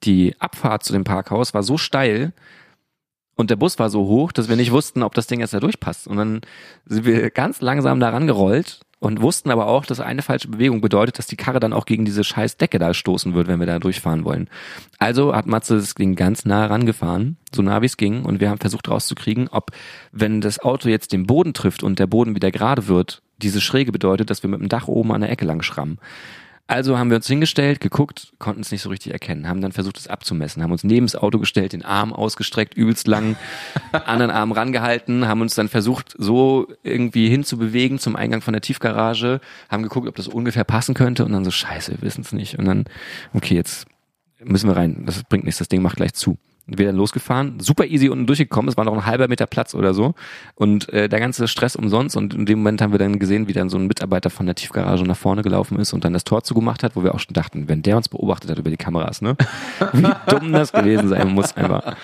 Die Abfahrt zu dem Parkhaus war so steil, und der Bus war so hoch, dass wir nicht wussten, ob das Ding jetzt da durchpasst. Und dann sind wir ganz langsam da rangerollt und wussten aber auch, dass eine falsche Bewegung bedeutet, dass die Karre dann auch gegen diese scheiß Decke da stoßen wird, wenn wir da durchfahren wollen. Also hat Matze das Ding ganz nah rangefahren, so nah wie es ging, und wir haben versucht rauszukriegen, ob, wenn das Auto jetzt den Boden trifft und der Boden wieder gerade wird, diese Schräge bedeutet, dass wir mit dem Dach oben an der Ecke lang schrammen. Also haben wir uns hingestellt, geguckt, konnten es nicht so richtig erkennen, haben dann versucht, es abzumessen, haben uns neben das Auto gestellt, den Arm ausgestreckt, übelst lang, anderen Arm rangehalten, haben uns dann versucht, so irgendwie hinzubewegen zum Eingang von der Tiefgarage, haben geguckt, ob das ungefähr passen könnte und dann so, scheiße, wir wissen es nicht. Und dann, okay, jetzt müssen wir rein, das bringt nichts, das Ding macht gleich zu. Wir dann losgefahren, super easy unten durchgekommen, es war noch ein halber Meter Platz oder so. Und äh, der ganze Stress umsonst. Und in dem Moment haben wir dann gesehen, wie dann so ein Mitarbeiter von der Tiefgarage nach vorne gelaufen ist und dann das Tor zugemacht hat, wo wir auch schon dachten, wenn der uns beobachtet hat über die Kameras, ne, wie dumm das gewesen sein muss einfach.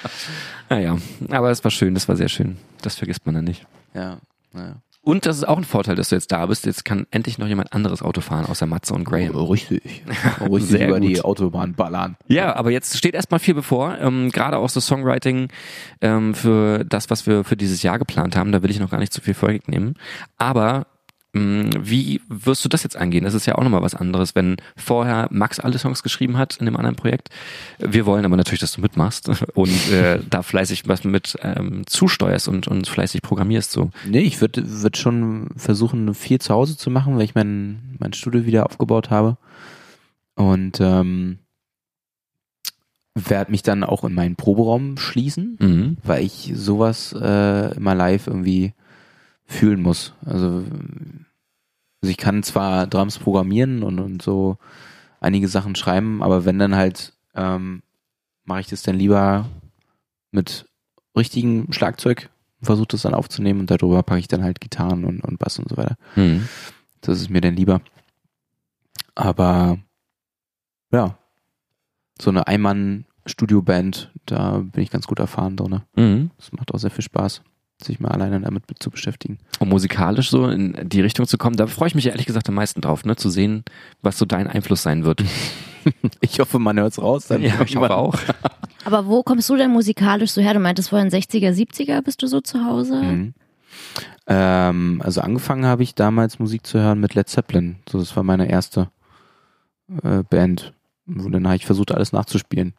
Naja, aber es war schön, das war sehr schön, das vergisst man dann nicht. Ja, naja. Und das ist auch ein Vorteil, dass du jetzt da bist. Jetzt kann endlich noch jemand anderes Auto fahren, außer Matze und Graham. Oh, richtig. Richtig Sehr über die gut. Autobahn ballern. Ja, aber jetzt steht erstmal viel bevor. Ähm, Gerade auch so Songwriting ähm, für das, was wir für dieses Jahr geplant haben. Da will ich noch gar nicht zu viel vorwegnehmen. Aber wie wirst du das jetzt angehen? Das ist ja auch nochmal was anderes, wenn vorher Max alle Songs geschrieben hat in dem anderen Projekt. Wir wollen aber natürlich, dass du mitmachst und äh, da fleißig was mit ähm, zusteuerst und, und fleißig programmierst. So. Nee, ich würde würd schon versuchen, viel zu Hause zu machen, weil ich mein, mein Studio wieder aufgebaut habe. Und ähm, werde mich dann auch in meinen Proberaum schließen, Mhm. weil ich sowas äh, immer live irgendwie fühlen muss. Also, also ich kann zwar Drums programmieren und, und so einige Sachen schreiben, aber wenn dann halt, ähm, mache ich das dann lieber mit richtigem Schlagzeug, versuche das dann aufzunehmen und darüber packe ich dann halt Gitarren und, und Bass und so weiter. Mhm. Das ist mir dann lieber. Aber ja, so eine Einmann-Studioband, da bin ich ganz gut erfahren drin. Mhm. Das macht auch sehr viel Spaß, sich mal alleine damit zu beschäftigen. um musikalisch so in die Richtung zu kommen, da freue ich mich ehrlich gesagt am meisten drauf, ne, zu sehen, was so dein Einfluss sein wird. Ich hoffe, man hört's raus. Dann ja, ich hoffe auch. Aber wo kommst du denn musikalisch so her? Du meintest vorhin 60er, 70er bist du so zu Hause? Mhm. Ähm, also angefangen habe ich damals Musik zu hören mit Led Zeppelin. So, das war meine erste äh, Band. Und dann habe ich versucht, alles nachzuspielen.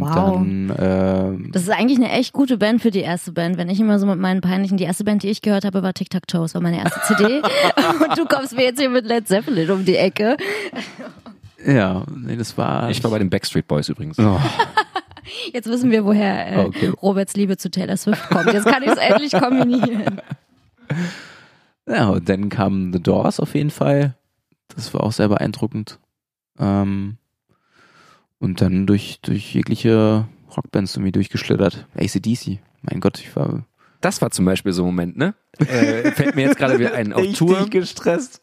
Und Wow. dann ähm, Das ist eigentlich eine echt gute Band für die erste Band. Wenn ich immer so mit meinen peinlichen, die erste Band, die ich gehört habe, war Tic Tac Toe, das war meine erste CD. Und du kommst mir jetzt hier mit Led Zeppelin um die Ecke. ja, nee, das war. Ich war bei den Backstreet Boys übrigens. Oh, Jetzt wissen wir, woher äh, Okay. Roberts Liebe zu Taylor Swift kommt. Jetzt kann ich es endlich kombinieren. ja, und dann kamen The Doors auf jeden Fall. Das war auch sehr beeindruckend. Ähm, und dann durch, durch jegliche Rockbands irgendwie durchgeschlittert. ACDC. Mein Gott, ich war Das war zum Beispiel so ein Moment, ne? Äh, fällt mir jetzt gerade wieder ein. Auf Tour. gestresst.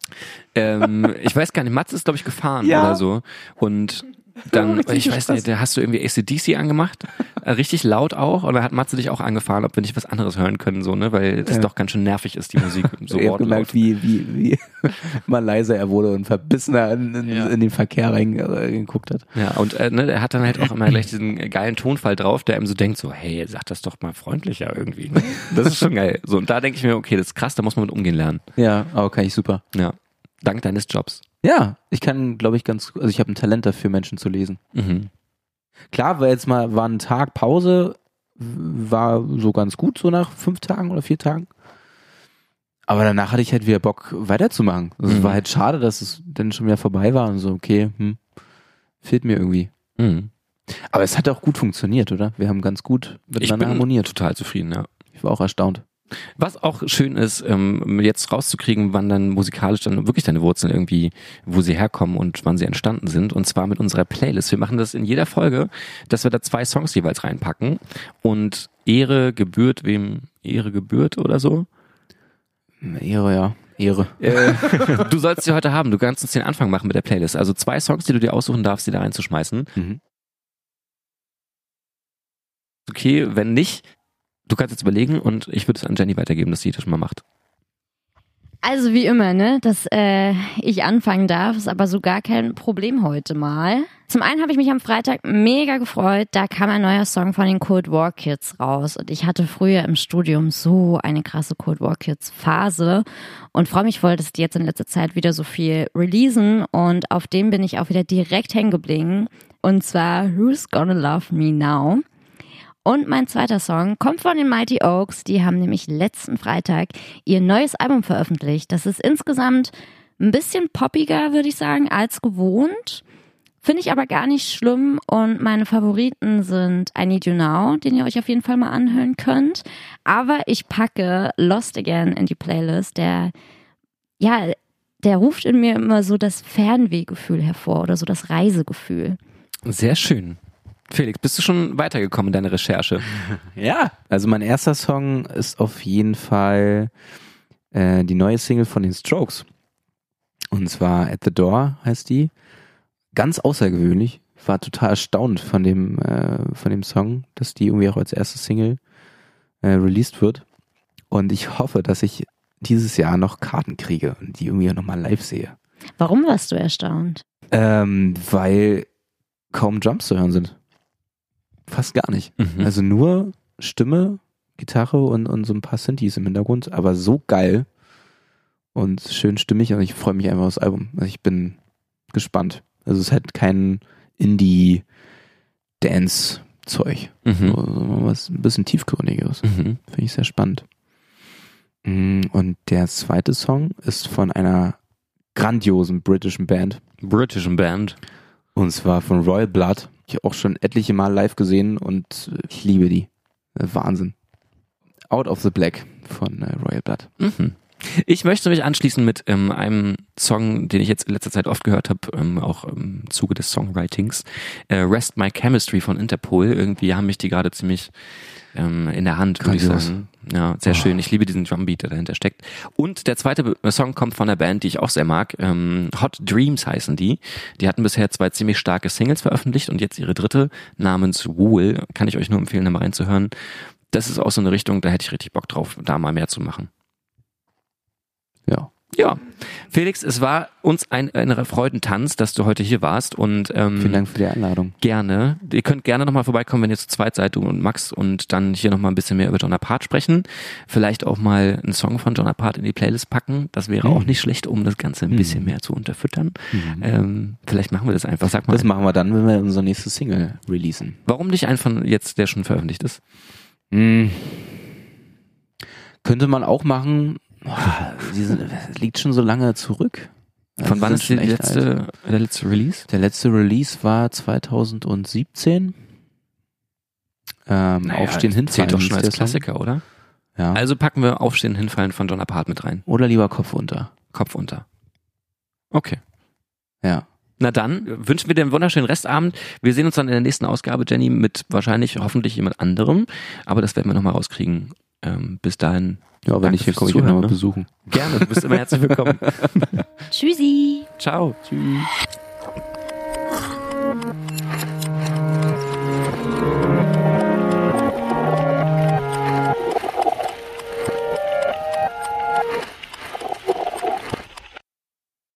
Ähm, ich weiß gar nicht, Mats ist, glaube ich, gefahren Ja. oder so. Und dann, ich weiß nicht, da hast du irgendwie ACDC angemacht, äh, richtig laut auch, oder hat Matze dich auch angefahren, ob wir nicht was anderes hören können, so, ne? Weil das Ja. doch ganz schön nervig ist, die Musik so ich habe gemerkt, wie, wie, wie mal leiser er wurde und verbissener in, in, Ja. in den Verkehr reingeguckt hat. Ja, und äh, ne, er hat dann halt auch immer gleich diesen geilen Tonfall drauf, der ihm so denkt, so, hey, sag das doch mal freundlicher irgendwie. Ne? Das ist schon geil. So, und da denke ich mir, okay, das ist krass, da muss man mit umgehen lernen. Ja, aber kann ich super. Ja. Dank deines Jobs. Ja, ich kann, glaube ich, ganz, also ich habe ein Talent dafür, Menschen zu lesen. Mhm. Klar, war jetzt mal, war ein Tag Pause, war so ganz gut, so nach fünf Tagen oder vier Tagen. Aber danach hatte ich halt wieder Bock, weiterzumachen. Also Es Mhm. war halt schade, dass es dann schon wieder vorbei war und so, okay, hm, fehlt mir irgendwie. Mhm. Aber es hat auch gut funktioniert, oder? Wir haben ganz gut Ich miteinander bin harmoniert. total zufrieden, ja. Ich war auch erstaunt. Was auch schön ist, ähm, jetzt rauszukriegen, wann dann musikalisch dann wirklich deine Wurzeln irgendwie, wo sie herkommen und wann sie entstanden sind. Und zwar mit unserer Playlist. Wir machen das in jeder Folge, dass wir da zwei Songs jeweils reinpacken. Und Ehre gebührt wem Ehre gebührt oder so. Ehre, ja. Ehre. Äh, du sollst sie heute haben. Du kannst uns den Anfang machen mit der Playlist. Also zwei Songs, die du dir aussuchen darfst, die da reinzuschmeißen. Mhm. Okay, wenn nicht, du kannst jetzt überlegen und ich würde es an Jenny weitergeben, dass sie das schon mal macht. Also wie immer, ne, dass äh, ich anfangen darf, ist aber so gar kein Problem heute mal. Zum einen habe ich mich am Freitag mega gefreut, da kam ein neuer Song von den Cold War Kids raus und ich hatte früher im Studium so eine krasse Cold War Kids Phase und freue mich voll, dass die jetzt in letzter Zeit wieder so viel releasen und auf dem bin ich auch wieder direkt hängen geblieben und zwar Who's Gonna Love Me Now. Und mein zweiter Song kommt von den Mighty Oaks. Die haben nämlich letzten Freitag ihr neues Album veröffentlicht. Das ist insgesamt ein bisschen poppiger, würde ich sagen, als gewohnt. Finde ich aber gar nicht schlimm. Und meine Favoriten sind I Need You Now, den ihr euch auf jeden Fall mal anhören könnt. Aber ich packe Lost Again in die Playlist. Der, ja, der ruft in mir immer so das Fernwehgefühl hervor oder so das Reisegefühl. Sehr schön. Felix, bist du schon weitergekommen in deiner Recherche? Ja. Also mein erster Song ist auf jeden Fall äh, die neue Single von den Strokes. Und zwar At the Door heißt die. Ganz außergewöhnlich. War total erstaunt von dem, äh, von dem Song, dass die irgendwie auch als erste Single äh, released wird. Und ich hoffe, dass ich dieses Jahr noch Karten kriege und die irgendwie nochmal live sehe. Warum warst du erstaunt? Ähm, weil kaum Jumps zu hören sind. Fast gar nicht. Mhm. Also nur Stimme, Gitarre und, und so ein paar Synthes im Hintergrund, aber so geil und schön stimmig und ich freue mich einfach aufs Album. Also ich bin gespannt. Also es ist halt kein Indie-Dance-Zeug. Mhm. So, was ein bisschen tiefgründigeres. Mhm. Finde ich sehr spannend. Mm, Und der zweite Song ist von einer grandiosen britischen Band. British Band. Und zwar von Royal Blood. Ich auch schon etliche Mal live gesehen und ich liebe die. Wahnsinn. Out of the Black von äh, Royal Blood. Mhm. Ich möchte mich anschließen mit ähm, einem Song, den ich jetzt in letzter Zeit oft gehört habe, ähm, auch im Zuge des Songwritings. Äh, Rest My Chemistry von Interpol. Irgendwie haben mich die gerade ziemlich ähm, in der Hand, würde ich sagen. Ja, sehr Oh. schön. Ich liebe diesen Drumbeat, der dahinter steckt. Und der zweite Be- Song kommt von einer Band, die ich auch sehr mag. Ähm, Hot Dreams heißen die. Die hatten bisher zwei ziemlich starke Singles veröffentlicht und jetzt ihre dritte namens Wool. Kann ich euch nur empfehlen, da mal reinzuhören. Das ist auch so eine Richtung, da hätte ich richtig Bock drauf, da mal mehr zu machen. Ja. Felix, es war uns ein, ein Freudentanz, dass du heute hier warst und ähm, Vielen Dank für die Einladung. gerne. Ihr könnt gerne nochmal vorbeikommen, wenn ihr zu zweit seid, du und Max, und dann hier nochmal ein bisschen mehr über John Apart sprechen. Vielleicht auch mal einen Song von John Apart in die Playlist packen. Das wäre Mhm. auch nicht schlecht, um das Ganze ein bisschen mehr zu unterfüttern. Ähm, vielleicht machen wir das einfach. Sag mal, Das machen wir dann, wenn wir unsere nächste Single releasen. warum nicht einfach jetzt, der schon veröffentlicht ist? Hm. Könnte man auch machen. Boah, diese, das liegt schon so lange zurück. Also Von wann sind ist die letzte, alt. der letzte Release? Der letzte Release war 2017. Ähm, Aufstehen, hinfallen. Zählt doch schon als der Song. Klassiker, oder? Ja. Also packen wir Aufstehen, Hinfallen von John Apart mit rein. Oder lieber Kopf unter. Kopf unter. Okay. Ja. Na dann äh, wünschen wir dir einen wunderschönen Restabend. Wir sehen uns dann in der nächsten Ausgabe, Jenny, mit wahrscheinlich hoffentlich jemand anderem. Aber das werden wir nochmal rauskriegen. Ähm, bis dahin. Ja, wenn ich hier komme, ich dich nochmal ne? besuchen. Gerne, du bist immer herzlich willkommen. Tschüssi. Ciao. Tschüss.